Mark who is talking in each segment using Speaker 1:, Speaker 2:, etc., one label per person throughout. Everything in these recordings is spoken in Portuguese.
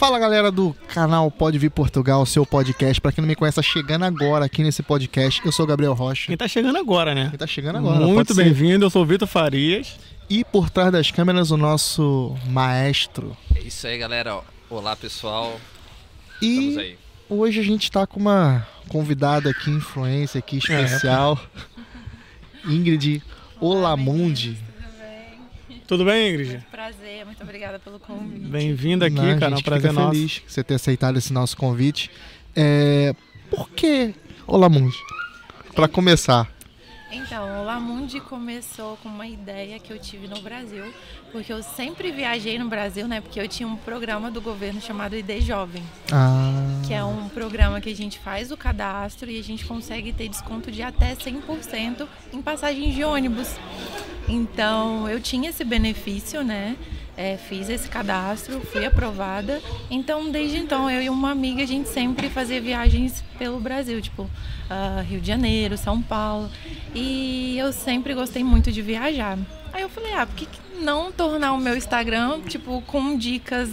Speaker 1: Fala galera do canal Pode Vir Portugal, seu podcast. Pra quem não me conhece, tá chegando agora aqui nesse podcast. Eu sou o Gabriel Rocha.
Speaker 2: Quem tá chegando agora, né?
Speaker 1: Quem tá chegando agora.
Speaker 2: Muito bem-vindo, eu sou o Vitor Farias.
Speaker 1: E por trás das câmeras, o nosso maestro.
Speaker 3: É isso aí, galera. Olá, pessoal.
Speaker 1: E
Speaker 3: aí.
Speaker 1: hoje a gente tá com uma convidada aqui, influência aqui especial. Ingrid Olamundi.
Speaker 4: Tudo bem?
Speaker 2: Ingrid?
Speaker 4: Prazer, muito obrigada pelo convite.
Speaker 2: Bem-vinda aqui,
Speaker 1: a
Speaker 2: cara.
Speaker 1: gente
Speaker 2: Um prazer
Speaker 1: fica
Speaker 2: nosso.
Speaker 1: feliz que você ter aceitado esse nosso convite. É... Por que Olamundi? Pra começar.
Speaker 4: Então, o Lamundi começou com uma ideia que eu tive no Brasil, porque eu sempre viajei no Brasil, né? Porque eu tinha um programa do governo chamado ID Jovem,
Speaker 1: Ah,
Speaker 4: que é um programa que a gente faz o cadastro e a gente consegue ter desconto de até 100% em passagens de ônibus. Então, eu tinha esse benefício, né? É, fiz esse cadastro, fui aprovada. Então, desde então, eu e uma amiga, a gente sempre fazia viagens pelo Brasil, tipo ah, Rio de Janeiro, São Paulo. E eu sempre gostei muito de viajar. Aí eu falei, ah, por que não tornar o meu Instagram, tipo, com dicas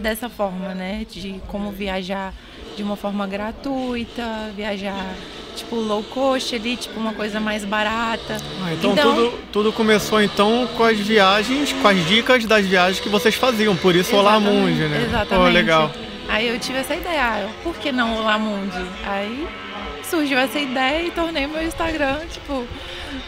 Speaker 4: dessa forma, né? De como viajar de uma forma gratuita, viajar, tipo, low cost ali, tipo, uma coisa mais barata.
Speaker 2: Ah, então
Speaker 4: Então-
Speaker 2: Tudo, tudo começou então com as viagens, com as dicas das viagens que vocês faziam. Por isso o Lamundi, né?
Speaker 4: Exatamente.
Speaker 2: Pô, legal.
Speaker 4: Aí eu tive essa ideia, ah, por que não o Lamundi? Aí surgiu essa ideia e tornei meu Instagram, tipo,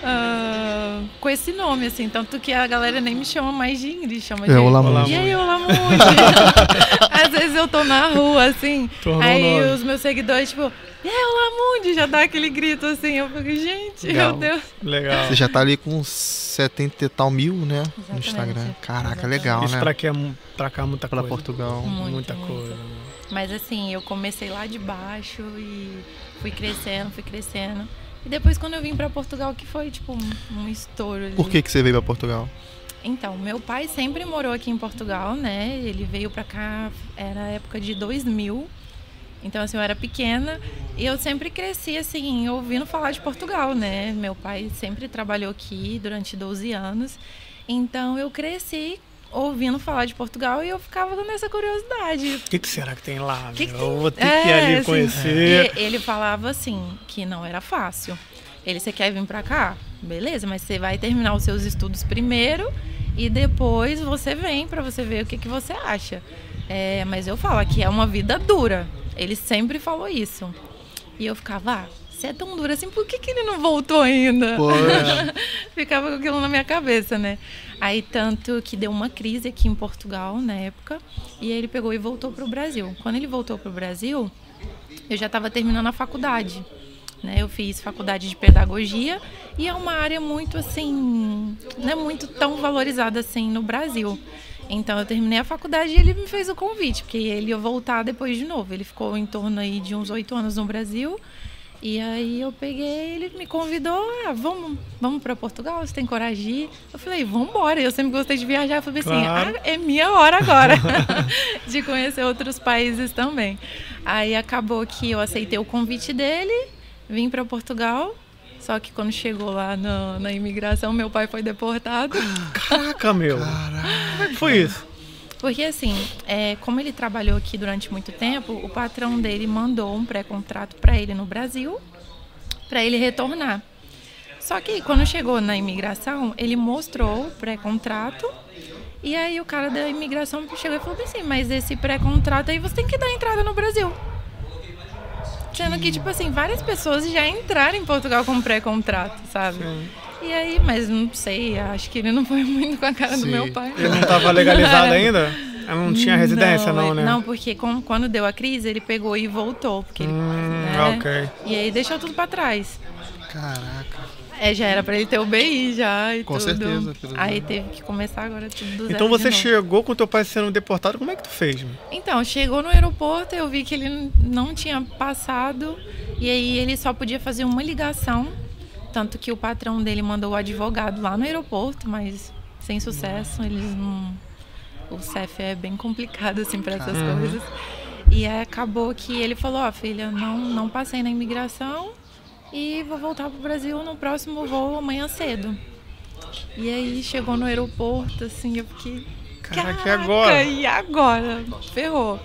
Speaker 4: ah, com esse nome, assim. Tanto que a galera nem me chama mais de Ingrid, chama de...
Speaker 1: É, Olamundi.
Speaker 4: E aí, o Lamundi? Às vezes eu tô na rua, assim,
Speaker 2: Tornou
Speaker 4: aí
Speaker 2: nome.
Speaker 4: os meus seguidores, tipo, e aí, o Lamundi? Já dá aquele grito, assim. Eu fico, gente,
Speaker 1: Legal.
Speaker 4: meu Deus.
Speaker 2: Legal.
Speaker 1: Você já tá ali com 70 e tal mil, né? No
Speaker 4: Exatamente.
Speaker 1: Instagram. Caraca,
Speaker 4: Exatamente.
Speaker 1: legal,
Speaker 2: Isso
Speaker 1: né?
Speaker 2: pra, que é, pra cá muita
Speaker 1: Pra
Speaker 2: coisa.
Speaker 1: Portugal.
Speaker 4: Muito,
Speaker 2: muita
Speaker 4: muito.
Speaker 2: coisa.
Speaker 4: Mas assim, eu comecei lá de baixo e fui crescendo, fui crescendo. E depois quando eu vim pra Portugal, que foi tipo um, um estouro ali.
Speaker 1: Por que, que você veio pra Portugal?
Speaker 4: Então, meu pai sempre morou aqui em Portugal, né? Ele veio pra cá, era a época de 2000. Então, assim, eu era pequena e eu sempre cresci, assim, ouvindo falar de Portugal, né? Meu pai sempre trabalhou aqui durante 12 anos. Então, eu cresci ouvindo falar de Portugal e eu ficava com essa curiosidade.
Speaker 2: O que, que será que tem lá?
Speaker 4: Que que tem?
Speaker 2: Eu vou ter que ir
Speaker 4: É,
Speaker 2: ali
Speaker 4: assim,
Speaker 2: conhecer.
Speaker 4: E ele falava assim, que não era fácil. Ele, você quer vir pra cá? Beleza, mas você vai terminar os seus estudos primeiro e depois você vem pra você ver o que, que você acha. É, mas eu falo que é uma vida dura. Ele sempre falou isso. E eu ficava, ah, se é tão dura assim, por que, que ele não voltou ainda? Ficava com aquilo na minha cabeça, né? Aí tanto que deu uma crise aqui em Portugal na época, e aí ele pegou e voltou pro Brasil. Quando ele voltou pro Brasil, eu já estava terminando a faculdade. Né? Eu fiz faculdade de pedagogia e é uma área muito assim, não é muito tão valorizada assim no Brasil. Então eu terminei a faculdade e ele me fez o convite, porque ele ia voltar depois de novo. Ele ficou em torno aí de uns oito anos no Brasil. E aí eu peguei, ele me convidou, ah, vamos, vamos para Portugal, você tem coragem de ir? Eu falei, vamos embora. Eu sempre gostei de viajar, eu falei assim,
Speaker 2: Claro.
Speaker 4: ah, é minha hora agora de conhecer outros países também. Aí acabou que eu aceitei o convite dele, vim para Portugal. Só que quando chegou lá no- na imigração, meu pai foi deportado.
Speaker 2: Caraca, meu. Como é que foi isso?
Speaker 4: Porque assim, é, como ele trabalhou aqui durante muito tempo, o patrão dele mandou um pré-contrato para ele no Brasil, para ele retornar. Só que quando chegou na imigração, ele mostrou o pré-contrato e aí o cara da imigração chegou e falou assim, mas esse pré-contrato aí você tem que dar entrada no Brasil. Sendo que, tipo assim, várias pessoas já entraram em Portugal com pré-contrato, sabe? E aí, mas não sei, acho que ele não foi muito com a cara do
Speaker 1: Sim.
Speaker 4: meu pai.
Speaker 2: Ele não tava legalizado ainda? Ela não tinha residência, não,
Speaker 4: ele-
Speaker 2: né?
Speaker 4: Não, porque com- quando deu a crise, ele pegou e voltou. Porque ele,
Speaker 2: Hum,
Speaker 4: né?
Speaker 2: ok.
Speaker 4: E aí deixou tudo pra trás.
Speaker 1: Caraca.
Speaker 4: É, já era pra ele ter o BI já e
Speaker 1: Com
Speaker 4: tudo.
Speaker 1: certeza,
Speaker 4: Aí teve que começar agora tudo do zero
Speaker 2: Então você chegou com teu pai sendo deportado, como é que tu fez? meu?
Speaker 4: Então, chegou no aeroporto, eu vi que ele não tinha passado. E aí ele só podia fazer uma ligação. Tanto que o patrão dele mandou o advogado lá no aeroporto, mas sem sucesso. Eles não. O CEF é bem complicado, assim, para essas
Speaker 1: Caramba.
Speaker 4: coisas. E acabou que ele falou: Ó, filha, não, não passei na imigração e vou voltar pro Brasil no próximo voo amanhã cedo. E aí chegou no aeroporto, assim, eu fiquei
Speaker 2: Caraca, e agora?
Speaker 4: E agora? Ferrou.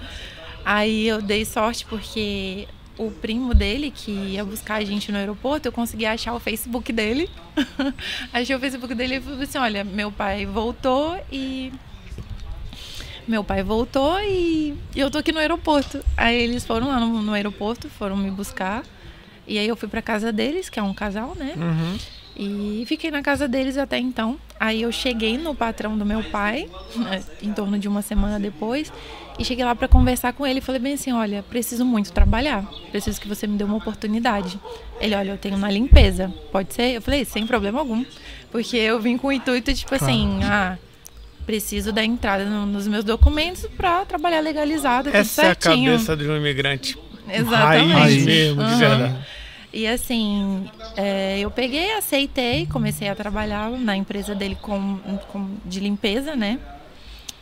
Speaker 4: Aí eu dei sorte porque o primo dele, que ia buscar a gente no aeroporto, eu consegui achar o Facebook dele. Achei o Facebook dele e falei assim: olha, meu pai voltou e. Meu pai voltou e eu tô aqui no aeroporto. Aí eles foram lá no, no aeroporto, foram me buscar. E aí eu fui pra casa deles, que é um casal, né?
Speaker 2: Uhum.
Speaker 4: E fiquei na casa deles até então. Aí eu cheguei no patrão do meu pai, em torno de uma semana depois, e cheguei lá para conversar com ele. Falei bem assim: olha, preciso muito trabalhar, preciso que você me dê uma oportunidade. Ele, olha, eu tenho na limpeza, pode ser? Eu falei: sem problema algum, porque eu vim com o intuito, tipo assim, ah. Preciso da entrada no, nos meus documentos para trabalhar legalizado, tudo
Speaker 2: Essa é a
Speaker 4: certinho.
Speaker 2: cabeça de um imigrante.
Speaker 4: Exatamente.
Speaker 2: Raiz mesmo, de verdade.
Speaker 4: E assim, é, eu peguei, aceitei, comecei a trabalhar na empresa dele com, com- de limpeza, né?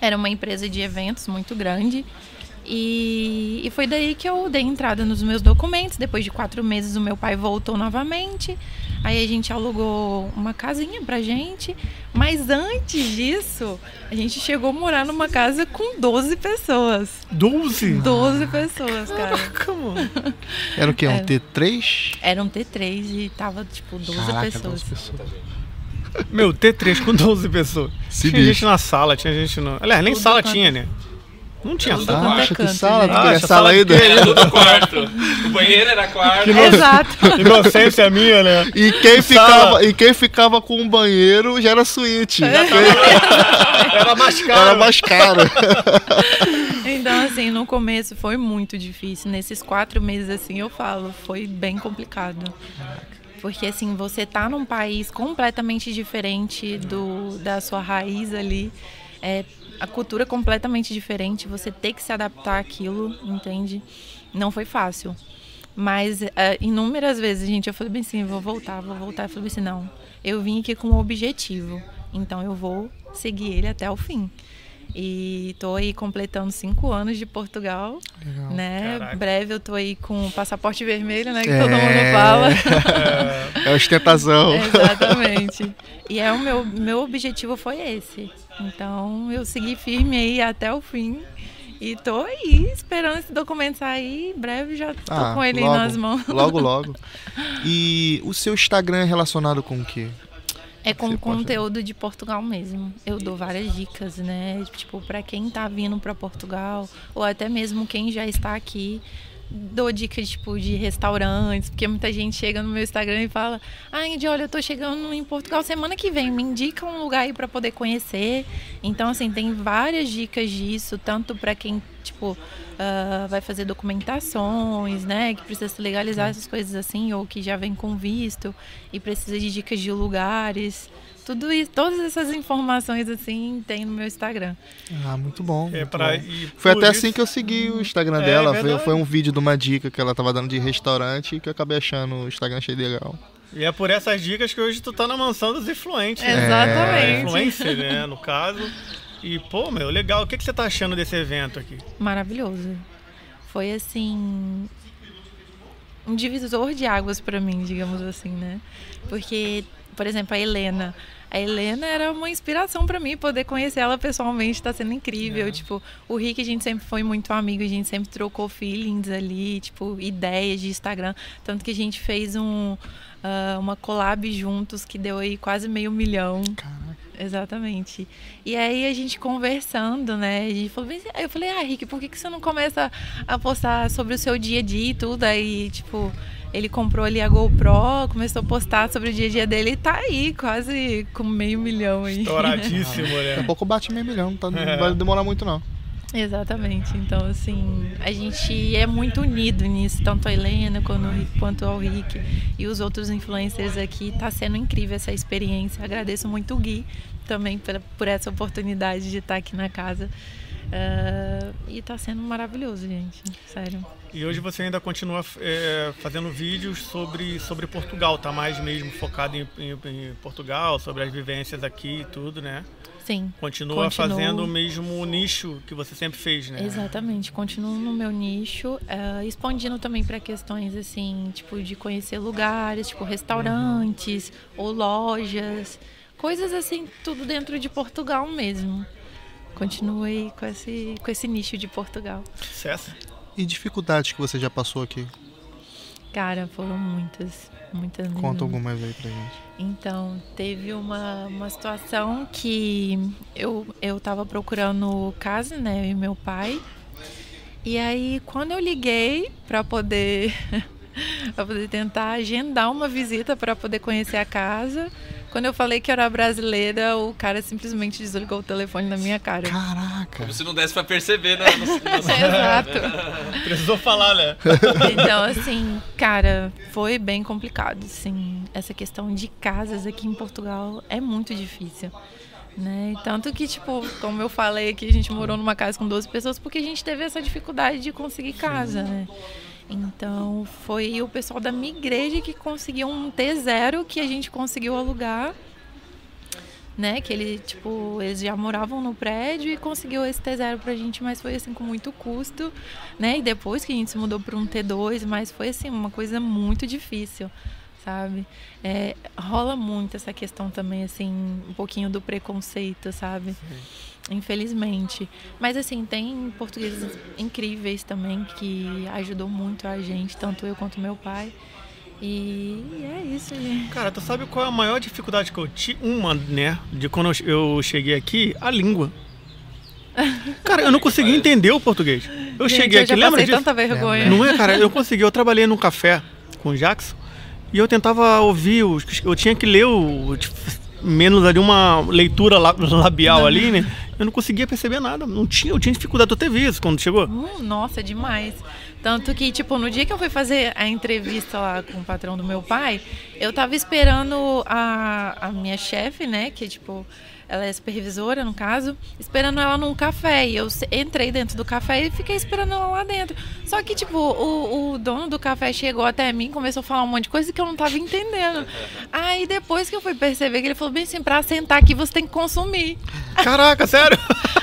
Speaker 4: Era uma empresa de eventos muito grande. E, e foi daí que eu dei entrada nos meus documentos. Depois de quatro meses, o meu pai voltou novamente. Aí a gente alugou uma casinha pra gente. Mas antes disso, a gente chegou a morar numa casa com 12 pessoas.
Speaker 2: 12?
Speaker 4: 12 pessoas, cara.
Speaker 2: Caraca, mano.
Speaker 1: Era o quê? Um
Speaker 4: É.
Speaker 1: T3?
Speaker 4: Era um T3 e tava, tipo, 12
Speaker 1: Caraca,
Speaker 4: pessoas.
Speaker 1: 12 pessoas.
Speaker 2: Meu, T3 com 12 pessoas.
Speaker 1: Se
Speaker 2: tinha
Speaker 1: bicho.
Speaker 2: gente na sala, tinha gente no. Aliás, nem
Speaker 4: Tudo
Speaker 2: sala
Speaker 4: quanto-
Speaker 2: tinha, né? Não tinha
Speaker 4: Tudo
Speaker 2: sala.
Speaker 4: é
Speaker 1: Acha que sala? queria
Speaker 2: Acha,
Speaker 1: sala
Speaker 2: quê?
Speaker 5: Era tudo quarto. O banheiro era quarto.
Speaker 4: Exato.
Speaker 2: Inocência minha, né?
Speaker 1: E quem, ficava, e quem ficava com o banheiro já era suíte.
Speaker 2: Era mais caro.
Speaker 1: Era mais caro.
Speaker 4: Então, assim, no começo foi muito difícil. Nesses quatro meses, assim, eu falo, foi bem complicado. Porque, assim, você tá num país completamente diferente do, da sua raiz ali. É, a cultura completamente diferente. Você tem que se adaptar àquilo, entende? Não foi fácil. Mas é, inúmeras vezes, gente, eu falei bem assim, vou voltar, vou voltar. Eu falei assim, não, eu vim aqui com um objetivo. Então eu vou seguir ele até o fim. E tô aí completando cinco anos de Portugal, né?
Speaker 2: Caraca.
Speaker 4: Breve eu tô aí com o passaporte vermelho, né? Que
Speaker 1: É.
Speaker 4: todo mundo fala.
Speaker 1: É ostentação.
Speaker 4: Exatamente. E é o meu, meu objetivo foi esse. Então eu segui firme aí até o fim. E tô aí esperando esse documento sair. Em breve já tô
Speaker 1: Ah,
Speaker 4: com ele
Speaker 1: logo,
Speaker 4: nas mãos.
Speaker 1: Logo, logo. E o seu Instagram é relacionado com o quê?
Speaker 4: É com
Speaker 1: pode-
Speaker 4: conteúdo de Portugal mesmo. Eu dou várias dicas, né? Tipo, para quem tá vindo para Portugal, ou até mesmo quem já está aqui. Dou dicas, tipo, de restaurantes, porque muita gente chega no meu Instagram e fala: Ah, Indy, olha, eu tô chegando em Portugal semana que vem, me indica um lugar aí para poder conhecer. Então, assim, tem várias dicas disso, tanto para quem, tipo, ah, vai fazer documentações, né? Que precisa se legalizar essas coisas assim, ou que já vem com visto e precisa de dicas de lugares. Tudo isso, todas essas informações assim tem no meu Instagram.
Speaker 1: Ah, muito bom.
Speaker 2: É
Speaker 1: muito
Speaker 2: pra,
Speaker 1: bom. Foi até
Speaker 2: isso-
Speaker 1: assim que eu segui o Instagram
Speaker 2: É,
Speaker 1: dela. Foi, foi um vídeo de uma dica que ela tava dando de restaurante que eu acabei achando o Instagram achei legal.
Speaker 2: E é por essas dicas que hoje tu tá na mansão dos influentes. né?
Speaker 4: Exatamente.
Speaker 2: Influencer, né? No caso. E, pô, meu, legal. O que, que você tá achando desse evento aqui?
Speaker 4: Maravilhoso. Foi assim um divisor de águas para mim, digamos assim, né? Porque, por exemplo, a Helena, a Helena era uma inspiração para mim poder conhecer ela pessoalmente, tá sendo incrível. Tipo, o Rick a gente sempre foi muito amigo, a gente sempre trocou feelings ali, tipo, ideias de Instagram, tanto que a gente fez um ah, uma collab juntos que deu aí quase meio milhão. Exatamente. E aí a gente conversando, né? A gente falou, eu falei, ah, Rick, por que, que você não começa a postar sobre o seu dia a dia e tudo? Aí, tipo, ele comprou ali a GoPro, começou a postar sobre o dia a dia dele e tá aí, quase com meio milhão aí.
Speaker 2: Estouradíssimo,
Speaker 1: Daqui a
Speaker 2: né?
Speaker 1: pouco bate meio milhão, tá, não
Speaker 2: É.
Speaker 1: vai demorar muito não.
Speaker 4: Exatamente. Então, assim, a gente é muito unido nisso, tanto a Helena quanto o Rick, quanto ao Rick e os outros influencers aqui. Tá sendo incrível essa experiência. Agradeço muito o Gui também por, por essa oportunidade de estar aqui na casa. Ah, e tá sendo maravilhoso, gente. Sério.
Speaker 2: E hoje você ainda continua é, fazendo vídeos sobre, sobre Portugal, tá mais mesmo focado em, em- em Portugal, sobre as vivências aqui e tudo, né?
Speaker 4: Sim.
Speaker 2: Continua
Speaker 4: Continuo.
Speaker 2: fazendo o mesmo nicho que você sempre fez, né?
Speaker 4: Exatamente, continuo no meu nicho, eh, expandindo também para questões assim, tipo de conhecer lugares, tipo restaurantes ou lojas, coisas assim, tudo dentro de Portugal mesmo. continuo aí com esse, com esse nicho de Portugal.
Speaker 2: Sucesso.
Speaker 1: E dificuldades que você já passou aqui?
Speaker 4: Cara, foram muitas, muitas mesmo.
Speaker 1: Conta algumas aí pra gente.
Speaker 4: Então, teve uma, uma situação que eu, eu tava procurando casa, né, eu e meu pai. E aí, quando eu liguei para poder para poder tentar agendar uma visita para poder conhecer a casa, quando eu falei que era brasileira, o cara simplesmente desligou o telefone na minha cara.
Speaker 1: Caraca!
Speaker 3: Como se não desse pra perceber, né?
Speaker 4: Exato.
Speaker 2: Precisou falar, né?
Speaker 4: Então, assim, cara, foi bem complicado, assim. Essa questão de casas aqui em Portugal é muito difícil. Né? Tanto que, tipo, como eu falei aqui, a gente morou numa casa com 12 pessoas porque a gente teve essa dificuldade de conseguir casa, né? Então, foi o pessoal da minha igreja que conseguiu um T0 que a gente conseguiu alugar. Né, que ele, tipo, eles já moravam no prédio e conseguiu esse T0 pra gente, mas foi assim com muito custo, né? E depois que a gente se mudou para um T2, mas foi assim uma coisa muito difícil, sabe? É, rola muito essa questão também assim, um pouquinho do preconceito, sabe? Sim. Infelizmente. Mas assim, tem portugueses incríveis também que ajudou muito a gente, tanto eu quanto meu pai. E é isso, gente.
Speaker 2: Cara, tu sabe qual é a maior dificuldade que eu tive? Uma, né? De quando eu cheguei aqui, a língua. Cara, eu não consegui entender o português. Eu
Speaker 4: gente,
Speaker 2: cheguei
Speaker 4: eu
Speaker 2: aqui, lembra disso?
Speaker 4: tanta vergonha.
Speaker 2: Não é, cara? Eu consegui. Eu trabalhei num café com o Jackson e eu tentava ouvir, os, eu tinha que ler o. Tipo, menos ali uma leitura labial ali, né? Eu não conseguia perceber nada. Não tinha, eu tinha dificuldade. Tu teve isso quando chegou?
Speaker 4: Uh, nossa, demais. Tanto que, tipo, no dia que eu fui fazer a entrevista lá com o patrão do meu pai, eu tava esperando a, a minha chefe, né? Que, tipo, ela é supervisora, no caso, esperando ela num café. E eu entrei dentro do café e fiquei esperando ela lá dentro. Só que, tipo, o, o dono do café chegou até mim, começou a falar um monte de coisa que eu não tava entendendo. Aí depois que eu fui perceber que ele falou bem assim, pra sentar aqui você tem que consumir.
Speaker 2: Caraca, sério?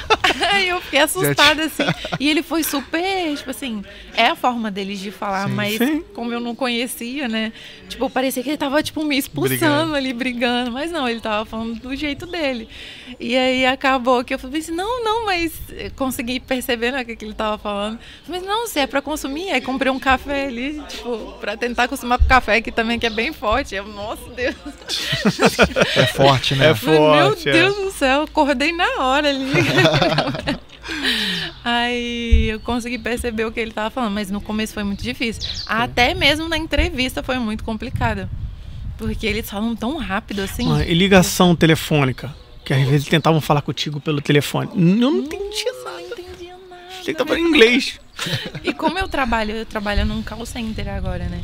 Speaker 4: Aí eu fiquei assustada, assim. E ele foi super, tipo assim, é a forma deles de falar,
Speaker 1: Sim.
Speaker 4: mas
Speaker 2: Sim.
Speaker 4: como eu não conhecia, né? Tipo, parecia que ele tava, tipo, me expulsando
Speaker 1: Brigando.
Speaker 4: ali, brigando. Mas não, ele tava falando do jeito dele. E aí acabou que eu falei assim, não, não, mas consegui perceber né, o que, que ele tava falando. Mas não, se é pra consumir, aí comprei um café ali, tipo, pra tentar acostumar com o café, que também que é bem forte. Eu, nossa Deus.
Speaker 1: É forte, né?
Speaker 2: É
Speaker 4: Falei, Meu
Speaker 2: forte. é.
Speaker 4: Deus do céu, acordei na hora ali. Aí eu consegui perceber o que ele estava falando, mas no começo foi muito difícil. Até mesmo na entrevista foi muito complicado. Porque eles falam tão rápido assim.
Speaker 2: Mano, e ligação telefônica. Que às vezes tentavam falar contigo pelo telefone. Eu não entendi
Speaker 4: Não
Speaker 2: nada.
Speaker 4: entendia nada.
Speaker 2: Que tava em inglês.
Speaker 4: E como eu trabalho, eu trabalho num call center agora, né?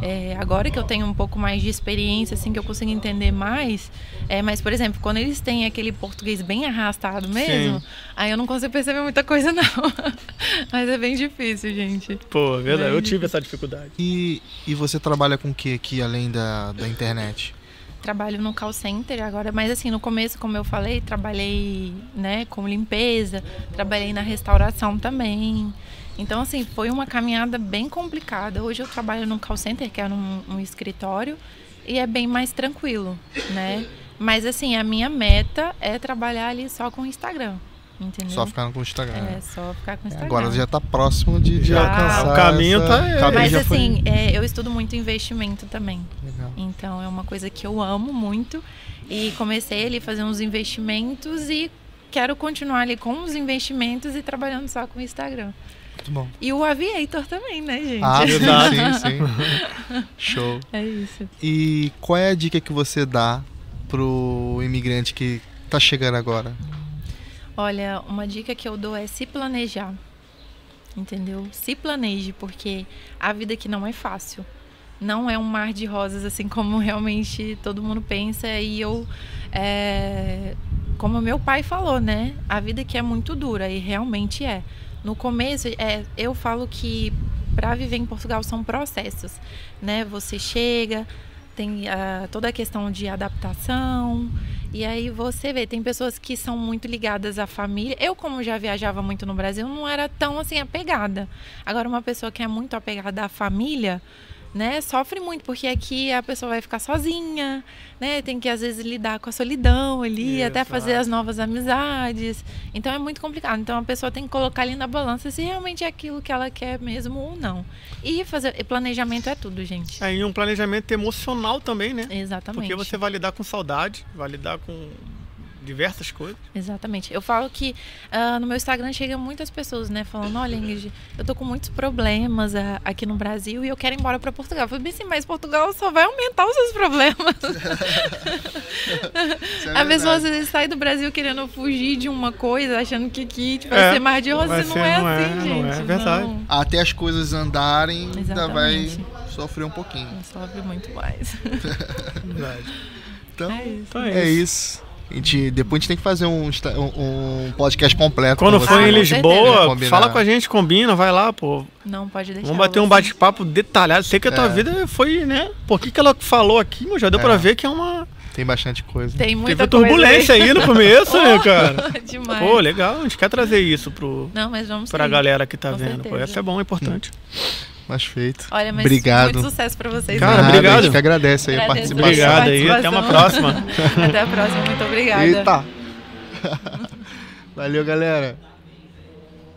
Speaker 4: É, agora que eu tenho um pouco mais de experiência, assim, que eu consigo entender mais. É, mas, por exemplo, quando eles têm aquele português bem arrastado mesmo,
Speaker 2: Sim.
Speaker 4: aí eu não consigo perceber muita coisa, não. mas é bem difícil, gente.
Speaker 2: Pô, é verdade. Eu tive essa dificuldade.
Speaker 1: E, e você trabalha com o que aqui, além da, da internet?
Speaker 4: Trabalho no call center agora, mas assim, no começo, como eu falei, trabalhei, né, com limpeza, trabalhei na restauração também. Então, assim, foi uma caminhada bem complicada. Hoje eu trabalho num call center, que é num, um escritório, e é bem mais tranquilo, né? Mas, assim, a minha meta é trabalhar ali só com o Instagram, entendeu?
Speaker 1: Só ficar com o Instagram.
Speaker 4: É, só ficar com o Instagram.
Speaker 1: Agora já tá próximo de, de
Speaker 4: Já.
Speaker 1: alcançar.
Speaker 2: O caminho
Speaker 1: essa-
Speaker 2: tá-
Speaker 1: caminho
Speaker 4: Mas, assim, é, eu estudo muito investimento também.
Speaker 1: Legal.
Speaker 4: Então é uma coisa que eu amo muito e comecei ali a fazer uns investimentos e quero continuar ali com os investimentos e trabalhando só com o Instagram.
Speaker 1: Muito bom.
Speaker 4: E o Aviator também, né, gente?
Speaker 1: Ah,
Speaker 2: Exato.
Speaker 1: sim, sim. Show.
Speaker 4: É isso.
Speaker 1: E qual é a dica que você dá pro imigrante que tá chegando agora?
Speaker 4: Olha, uma dica que eu dou é se planejar. Entendeu? Se planeje, porque a vida aqui não é fácil. Não é um mar de rosas, assim como realmente todo mundo pensa. E eu, é, como meu pai falou, né? A vida aqui é muito dura e realmente é. No começo, é, eu falo que para viver em Portugal são processos, né? Você chega, tem ah, toda a questão de adaptação. E aí você vê, tem pessoas que são muito ligadas à família. Eu, como já viajava muito no Brasil, não era tão assim apegada. Agora, uma pessoa que é muito apegada à família, né, sofre muito, porque aqui a pessoa vai ficar sozinha, né? Tem que às vezes lidar com a solidão ali, até fazer as novas amizades. Então é muito complicado. Então a pessoa tem que colocar ali na balança se realmente é aquilo que ela quer mesmo ou não. E fazer e planejamento é tudo, gente.
Speaker 2: Aí um planejamento emocional também, né?
Speaker 4: Exatamente.
Speaker 2: Porque você vai lidar com saudade, vai lidar com diversas coisas.
Speaker 4: Exatamente. Eu falo que uh, no meu Instagram chega muitas pessoas, né, falando, olha, Ingrid, eu tô com muitos problemas uh, aqui no Brasil e eu quero ir embora para Portugal. Eu falei, bem assim, mas Portugal só vai aumentar os seus problemas. é a pessoa às vezes sai do Brasil querendo fugir de uma coisa, achando que aqui tipo, vai é, ser mais de rosa, não é não assim, é, gente. Não é
Speaker 2: verdade. Não.
Speaker 1: Até as coisas andarem, ainda vai sofrer um pouquinho.
Speaker 4: Sofre muito mais.
Speaker 1: verdade. Então, é isso. Então é, é isso. A gente, depois a gente tem que fazer um, um podcast completo.
Speaker 2: Quando for em Lisboa, fala com a gente, combina, vai lá, pô.
Speaker 4: Não, pode deixar.
Speaker 2: Vamos bater um bate-papo detalhado. Sei que a tua é. vida foi, né? Por que, que ela falou aqui, mas já deu é. pra ver que é uma.
Speaker 1: Tem bastante coisa.
Speaker 4: Tem muita
Speaker 2: Teve turbulência aí. aí. no começo, né, cara?
Speaker 4: Demais.
Speaker 2: Pô, legal. A gente quer trazer isso pro,
Speaker 4: Não, mas vamos
Speaker 2: pra galera que tá com vendo. Pô, essa é bom, é importante.
Speaker 1: Hum. Mas feito.
Speaker 4: Olha, mas
Speaker 1: obrigado.
Speaker 4: muito sucesso pra vocês.
Speaker 2: Cara, Nada, obrigado. A
Speaker 1: gente que agradece aí a participação.
Speaker 2: Obrigado aí, até uma próxima.
Speaker 4: até a próxima, muito obrigada.
Speaker 1: Eita. Valeu, galera.